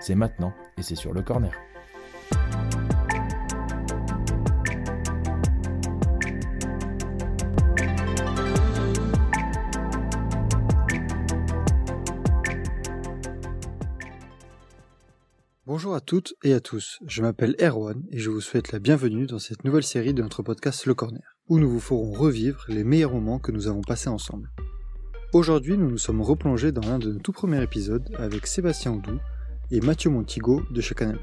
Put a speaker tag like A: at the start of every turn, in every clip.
A: c'est maintenant et c'est sur le corner.
B: Bonjour à toutes et à tous, je m'appelle Erwan et je vous souhaite la bienvenue dans cette nouvelle série de notre podcast Le Corner, où nous vous ferons revivre les meilleurs moments que nous avons passés ensemble. Aujourd'hui, nous nous sommes replongés dans l'un de nos tout premiers épisodes avec Sébastien Oudou et Mathieu Montigo de chez Canal+.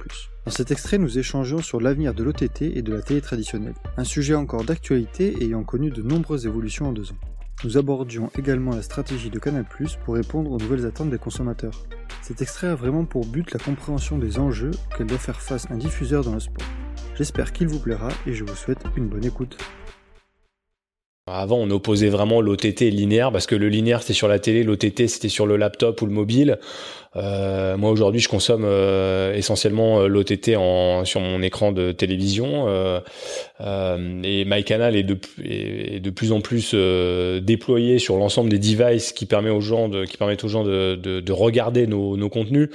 B: Dans cet extrait, nous échangeons sur l'avenir de l'OTT et de la télé traditionnelle, un sujet encore d'actualité ayant connu de nombreuses évolutions en deux ans. Nous abordions également la stratégie de Canal+, pour répondre aux nouvelles attentes des consommateurs. Cet extrait a vraiment pour but la compréhension des enjeux qu'elle doit faire face un diffuseur dans le sport. J'espère qu'il vous plaira et je vous souhaite une bonne écoute.
C: Avant, on opposait vraiment l'OTT et linéaire parce que le linéaire c'était sur la télé, l'OTT c'était sur le laptop ou le mobile. Euh, moi aujourd'hui, je consomme euh, essentiellement euh, l'OTT en sur mon écran de télévision euh, euh et MyCanal est de est de plus en plus déployé sur l'ensemble des devices qui permet aux gens de qui permettent aux gens de, de, de regarder nos, nos contenus.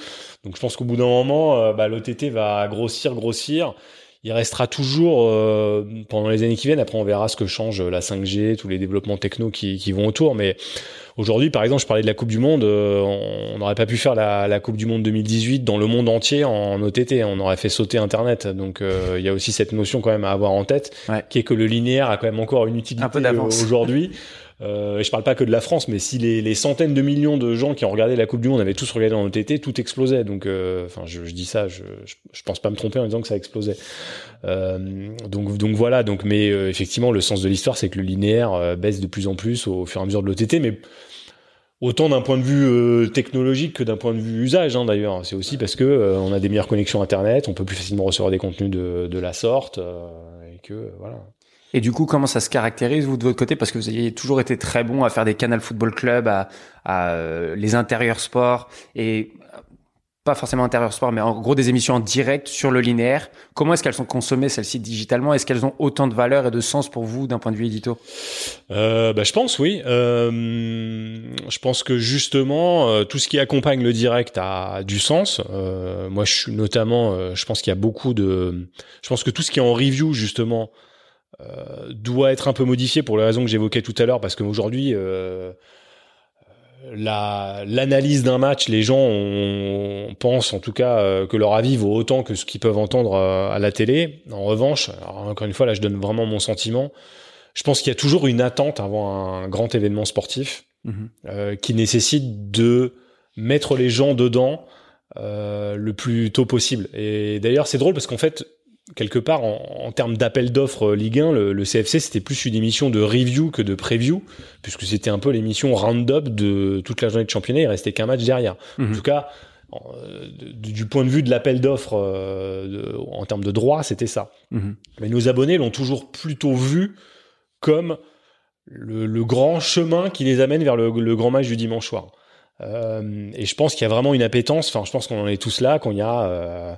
C: Donc je pense qu'au bout d'un moment, bah, l'OTT va grossir, grossir il restera toujours euh, pendant les années qui viennent. Après, on verra ce que change la 5G, tous les développements techno qui, qui vont autour. Mais aujourd'hui, par exemple, je parlais de la Coupe du Monde. Euh, on n'aurait pas pu faire la, la, Coupe du Monde 2018 dans le monde entier en OTT. On aurait fait sauter Internet. Donc, euh, il y a aussi cette notion quand même à avoir en tête, qui est que le linéaire a quand même encore une utilité aujourd'hui. Euh, je parle pas que de la France, mais si les, les, centaines de millions de gens qui ont regardé la Coupe du Monde avaient tous regardé en OTT, tout explosait. Donc, euh, enfin, je, je, dis ça, je, je, pense pas me tromper en disant que ça explosait. Euh, donc, donc voilà. Donc, mais euh, effectivement, le sens de l'histoire, c'est que le linéaire euh, baisse de plus en plus au fur et à mesure de l'OTT, mais autant d'un point de vue technologique que d'un point de vue usage hein, d'ailleurs. C'est aussi parce que on a des meilleures connexions Internet, on peut plus facilement recevoir des contenus de, de la sorte et que voilà.
D: Et du coup, comment ça se caractérise, vous, de votre côté? Parce que vous avez toujours été très bon à faire des Canal Football Club, à, euh, les intérieurs sports, et pas forcément intérieurs sport, mais en gros des émissions en direct sur le linéaire. Comment est-ce qu'elles sont consommées, celles-ci, digitalement? Est-ce qu'elles ont autant de valeur et de sens pour vous d'un point de vue édito?
C: Euh, bah, Je pense, oui. Euh, je pense que justement, euh, tout ce qui accompagne le direct a du sens. Euh, moi, je suis notamment, euh, je pense qu'il y a beaucoup de... Je pense que tout ce qui est en review, justement, euh, doit être un peu modifié pour les raisons que j'évoquais tout à l'heure, parce qu'aujourd'hui, euh, l'analyse d'un match, les gens on, pensent en tout cas euh, que leur avis vaut autant que ce qu'ils peuvent entendre euh, à la télé. En revanche, encore une fois, là je donne vraiment mon sentiment, je pense qu'il y a toujours une attente avant un grand événement sportif mmh. euh, qui nécessite de mettre les gens dedans euh, le plus tôt possible. Et d'ailleurs c'est drôle parce qu'en fait quelque part, en, en termes d'appel d'offres euh, Ligue 1, le, le CFC, c'était plus une émission de review que de preview, puisque c'était un peu l'émission round-up de toute la journée de championnat, il restait qu'un match derrière. En mhm. tout cas, euh, du point de vue de l'appel d'offres euh, en termes de droit, c'était ça. Mhm. Mais nos abonnés l'ont toujours plutôt vu comme le, le, grand chemin qui les amène vers le, le grand match du dimanche soir. Euh, et je pense qu'il y a vraiment une appétence, enfin je pense qu'on en est tous là, quand il y a euh,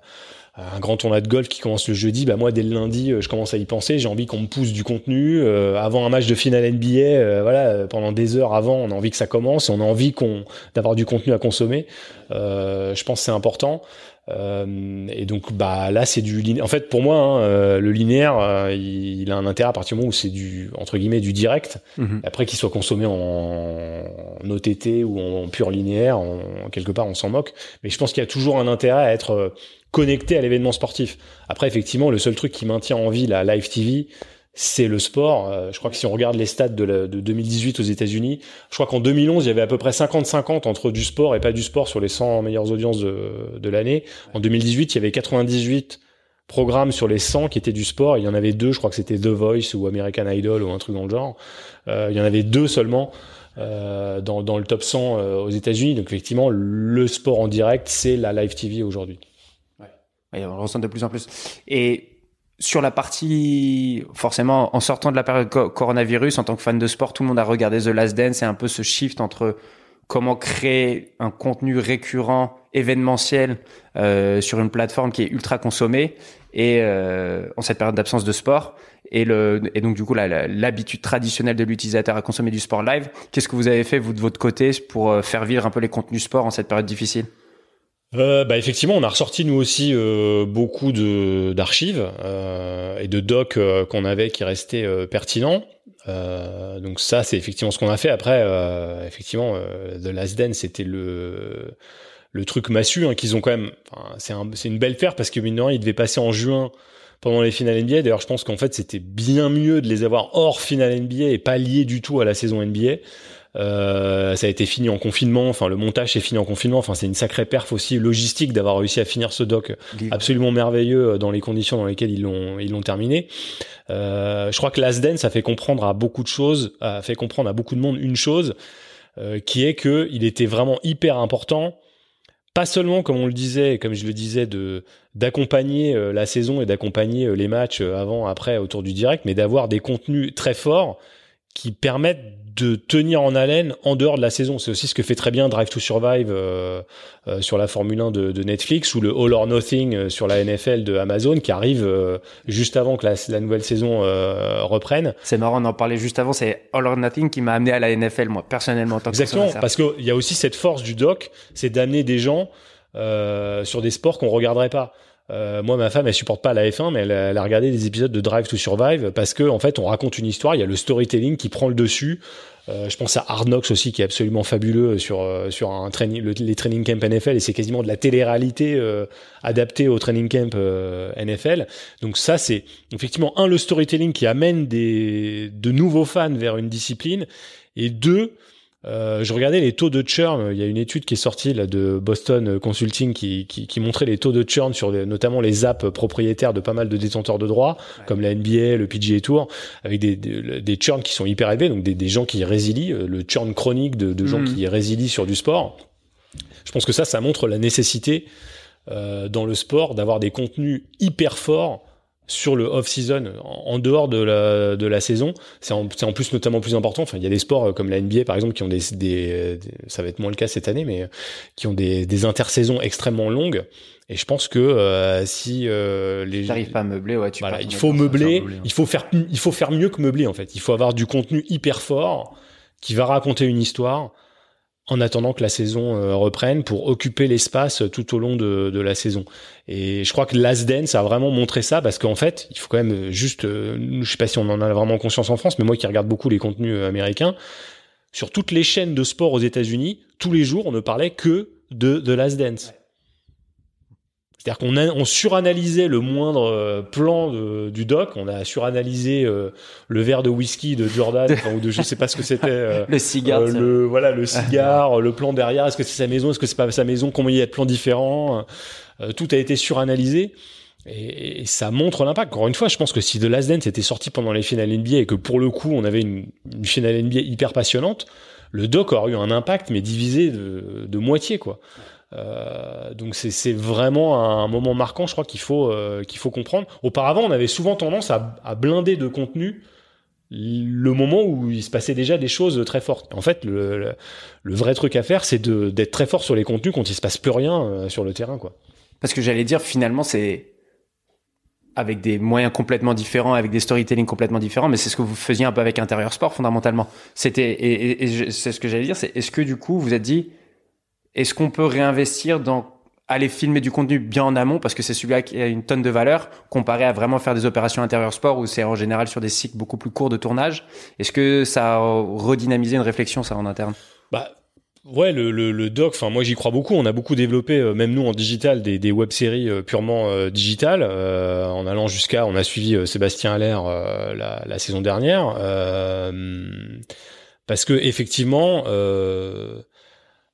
C: un grand tournoi de golf qui commence le jeudi, bah moi dès le lundi, euh, je commence à y penser. J'ai envie qu'on me pousse du contenu. Euh, avant un match de finale NBA, euh, voilà, pendant des heures avant, on a envie que ça commence. On a envie qu'on d'avoir du contenu à consommer. je pense que c'est important. Et donc bah là c'est du en fait pour moi hein, le linéaire il, a un intérêt à partir du moment où c'est du entre guillemets du direct mm-hmm. après qu'il soit consommé en, en, OTT ou en, pur linéaire en, quelque part on s'en moque mais je pense qu'il y a toujours un intérêt à être connecté à l'événement sportif. Après, effectivement, le seul truc qui maintient en vie la live TV, c'est le sport. Euh, je crois que si on regarde les stats de, de 2018 aux États-Unis, je crois qu'en 2011, il y avait à peu près 50-50 entre du sport et pas du sport sur les 100 meilleures audiences de, de l'année. En 2018, il y avait 98 programmes sur les 100 qui étaient du sport. Il y en avait deux, je crois que c'était The Voice ou American Idol ou un truc dans le genre. Euh, il y en avait deux seulement. Euh, dans, dans, le top 100 euh, aux États-Unis. Donc effectivement, le sport en direct, c'est la live TV aujourd'hui.
D: Et on le ressent de plus en plus. Et sur la partie, forcément, en sortant de la période coronavirus, en tant que fan de sport, tout le monde a regardé The Last Dance. C'est un peu ce shift entre comment créer un contenu récurrent, événementiel, euh, sur une plateforme qui est ultra consommée et euh, en cette période d'absence de sport. Et le et donc du coup l'habitude traditionnelle de l'utilisateur à consommer du sport live. Qu'est-ce que vous avez fait vous de votre côté pour euh, faire vivre un peu les contenus sport en cette période difficile?
C: Euh, bah effectivement, on a ressorti nous aussi euh, beaucoup de d'archives euh, et de docs euh, qu'on avait qui restaient euh, pertinents. donc ça, c'est effectivement ce qu'on a fait. Après, effectivement, The Last Dance, c'était le le truc massu hein, qu'ils ont quand même. C'est un, c'est une belle paire parce que mine il devait passer en juin pendant les finales NBA. D'ailleurs, je pense qu'en fait, c'était bien mieux de les avoir hors finale NBA et pas liés du tout à la saison NBA. Euh, ça a été fini en confinement. Enfin, le montage s'est fini en confinement. Enfin, c'est une sacrée perf aussi logistique d'avoir réussi à finir ce doc absolument merveilleux euh, dans les conditions dans lesquelles ils l'ont ils l'ont terminé. Euh, je crois que Last Dance a fait comprendre à beaucoup de choses, a fait comprendre à beaucoup de monde une chose, euh, qui est que il était vraiment hyper important pas seulement comme on le disait, comme je le disais, de d'accompagner euh, la saison et d'accompagner les matchs avant, après, autour du direct, mais d'avoir des contenus très forts qui permettent de tenir en haleine en dehors de la saison. C'est aussi ce que fait très bien Drive to Survive euh, euh, sur la Formule 1 de, de, Netflix ou le All or Nothing euh, sur la NFL de Amazon qui arrive euh, juste avant que la, la nouvelle saison euh, reprenne.
D: C'est marrant, on en parlait juste avant. C'est All or Nothing qui m'a amené à la NFL, moi personnellement. En tant
C: Exactement, parce qu'il y a aussi cette force du doc, c'est d'amener des gens sur des sports qu'on regarderait pas. Euh, moi, ma femme, elle supporte pas la F1, mais elle, a regardé des épisodes de Drive to Survive parce que, en fait, on raconte une histoire. Il y a le storytelling qui prend le dessus. Euh, je pense à Hard Knocks aussi, qui est absolument fabuleux sur euh, sur un training, les training camp NFL, et c'est quasiment de la télé-réalité euh, adaptée au training camp NFL. Donc ça, c'est effectivement un le storytelling qui amène des de nouveaux fans vers une discipline, et deux euh, je regardais les taux de churn. Il y a une étude qui est sortie là, de Boston Consulting qui, qui, qui montrait les taux de churn sur notamment les apps propriétaires de pas mal de détenteurs de droits, comme la NBA, le PGA Tour, avec des, des, des churns qui sont hyper élevés, donc des, des gens qui résilient, euh, le churn chronique de, de gens mm. qui résilient sur du sport. Je pense que ça, ça montre la nécessité euh, dans le sport d'avoir des contenus hyper forts sur le off-season, en, dehors de la, de la saison. C'est en, en, plus notamment plus important. Enfin, il y a des sports euh, comme la NBA par exemple qui ont des, des, ça va être moins le cas cette année, mais euh, qui ont des, des intersaisons extrêmement longues. Et je pense que euh, si euh, les
D: j'arrive pas à meubler, ouais, tu
C: voilà, il faut meubler, il faut faire, il faut faire mieux que meubler en fait. Il faut avoir du contenu hyper fort qui va raconter une histoire en attendant que la saison euh, reprenne pour occuper l'espace tout au long de, de, la saison. Et je crois que Last Dance a vraiment montré ça parce qu'en fait, il faut quand même juste, euh, je sais pas si on en a vraiment conscience en France, mais moi qui regarde beaucoup les contenus euh, américains, sur toutes les chaînes de sport aux États-Unis, tous les jours, on ne parlait que de The Last Dance. C'est-à-dire qu'on on suranalysait le moindre euh, plan de, du doc, on a suranalysé euh, le verre de whisky de Jordan ou de je sais pas ce que c'était euh,
D: le cigare
C: le voilà le cigare le plan derrière est-ce que c'est sa maison est-ce que c'est pas sa maison combien il y a de plans différents tout a été suranalysé et, et ça montre l'impact. Encore une fois, je pense que si The Last Dance était sorti pendant les finales NBA et que pour le coup on avait une, une finale NBA hyper passionnante, le doc aurait eu un impact mais divisé de, de moitié quoi. Euh, donc c'est vraiment un moment marquant, je crois qu'il faut euh, qu'il faut comprendre. Auparavant, on avait souvent tendance à, à, blinder de contenu le moment où il se passait déjà des choses très fortes. En fait, le, le, le vrai truc à faire, c'est d'être très fort sur les contenus quand il se passe plus rien euh, sur le terrain, quoi.
D: Parce que j'allais dire, finalement, c'est avec des moyens complètement différents, avec des storytelling complètement différents, mais c'est ce que vous faisiez un peu avec Intérieur Sport fondamentalement. C'était et, et, et c'est ce que j'allais dire, c'est est-ce que du coup vous êtes dit est-ce qu'on peut réinvestir dans aller filmer du contenu bien en amont parce que c'est celui-là qui a une tonne de valeur comparé à vraiment faire des opérations intérieures sport où c'est en général sur des cycles beaucoup plus courts de tournage? Est-ce que ça a redynamisé une réflexion ça en interne?
C: Bah Ouais, le, le, doc, enfin moi j'y crois beaucoup. On a beaucoup développé, euh, même nous en digital, des, des web-séries euh, purement euh, digitales, en allant jusqu'à, on a suivi Sébastien Allaire la, la, saison dernière, parce que effectivement,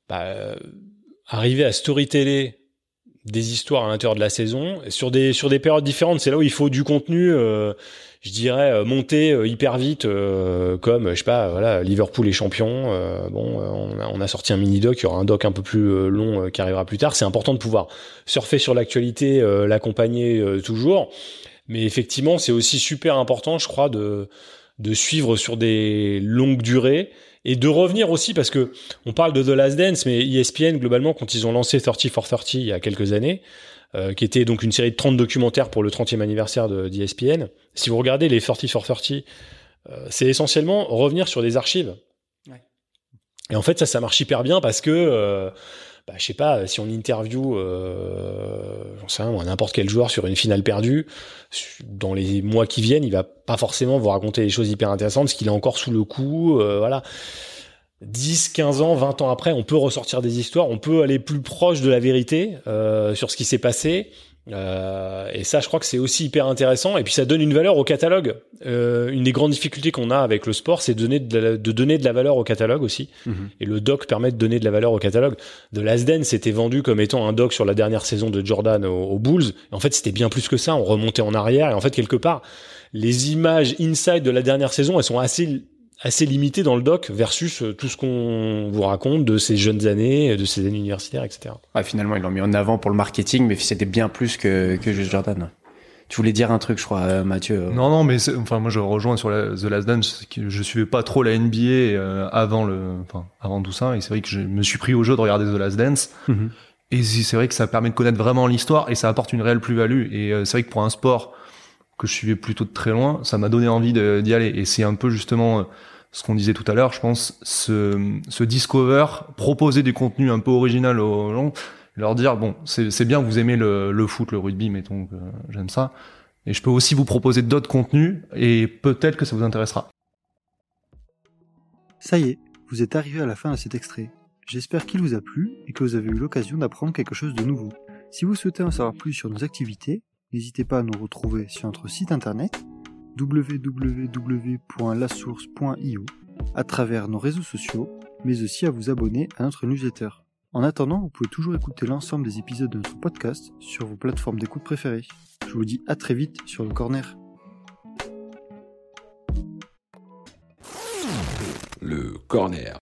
C: bah, arriver à storyteller des histoires à l'intérieur de la saison sur des sur des périodes différentes. C'est là où il faut du contenu. Euh, je dirais euh, monter euh, hyper vite, comme je sais pas, voilà, Liverpool est champion. bon, on a, on a, sorti un mini doc, il y aura un doc un peu plus long qui arrivera plus tard. C'est important de pouvoir surfer sur l'actualité, l'accompagner toujours. Mais effectivement, c'est aussi super important, je crois, de de suivre sur des longues durées et de revenir aussi parce que on parle de The Last Dance, mais ESPN globalement quand ils ont lancé 30 for 30 il y a quelques années, euh, qui était donc une série de 30 documentaires pour le 30e anniversaire d'ESPN, si vous regardez les 30 for 30, euh, c'est essentiellement revenir sur des archives. Et en fait ça ça marche hyper bien parce que euh, bah, je sais pas, si on interview, euh, sais rien, n'importe quel joueur sur une finale perdue, dans les mois qui viennent, il va pas forcément vous raconter des choses hyper intéressantes parce qu'il est encore sous le coup, euh, voilà. 10, 15 ans, 20 ans après, on peut ressortir des histoires, on peut aller plus proche de la vérité euh, sur ce qui s'est passé. Euh, et ça, je crois que c'est aussi hyper intéressant. Et puis, ça donne une valeur au catalogue. Euh, une des grandes difficultés qu'on a avec le sport, c'est de donner de, la, de donner de la valeur au catalogue aussi. Mhm. Et le doc permet de donner de la valeur au catalogue. De Lasden, c'était vendu comme étant un doc sur la dernière saison de Jordan aux, Bulls. Et en fait, c'était bien plus que ça. On remontait en arrière. Et en fait, quelque part, les images inside de la dernière saison, elles sont assez assez limité dans le doc versus euh, tout ce qu'on vous raconte de ces jeunes années, de ces années universitaires, etc.
D: finalement, ils l'ont mis en avant pour le marketing, mais c'était bien plus que, que juste Jordan. Tu voulais dire un truc, je crois, euh, Mathieu. Euh.
E: Non, non, mais enfin, moi, je rejoins sur The Last Dance. Je suivais pas trop la NBA avant le, enfin, avant tout ça, et c'est vrai que je me suis pris au jeu de regarder The Last Dance. Mhm. Et c'est vrai que ça permet de connaître vraiment l'histoire et ça apporte une réelle plus-value. Et c'est vrai que pour un sport que je suivais plutôt de très loin, ça m'a donné envie d'y aller. Et c'est un peu justement euh, ce qu'on disait tout à l'heure, je pense, ce, discover, proposer du contenu un peu original aux gens, leur dire, bon, c'est bien, vous aimez le, le, foot, le rugby, mettons que j'aime ça, et je peux aussi vous proposer d'autres contenus, et peut-être que ça vous intéressera.
B: Ça y est, vous êtes arrivé à la fin de cet extrait. J'espère qu'il vous a plu et que vous avez eu l'occasion d'apprendre quelque chose de nouveau. Si vous souhaitez en savoir plus sur nos activités, N'hésitez pas à nous retrouver sur notre site internet www.lasource.io à travers nos réseaux sociaux, mais aussi à vous abonner à notre newsletter. En attendant, vous pouvez toujours écouter l'ensemble des épisodes de notre podcast sur vos plateformes d'écoute préférées. Je vous dis à très vite sur le corner.
F: Le corner.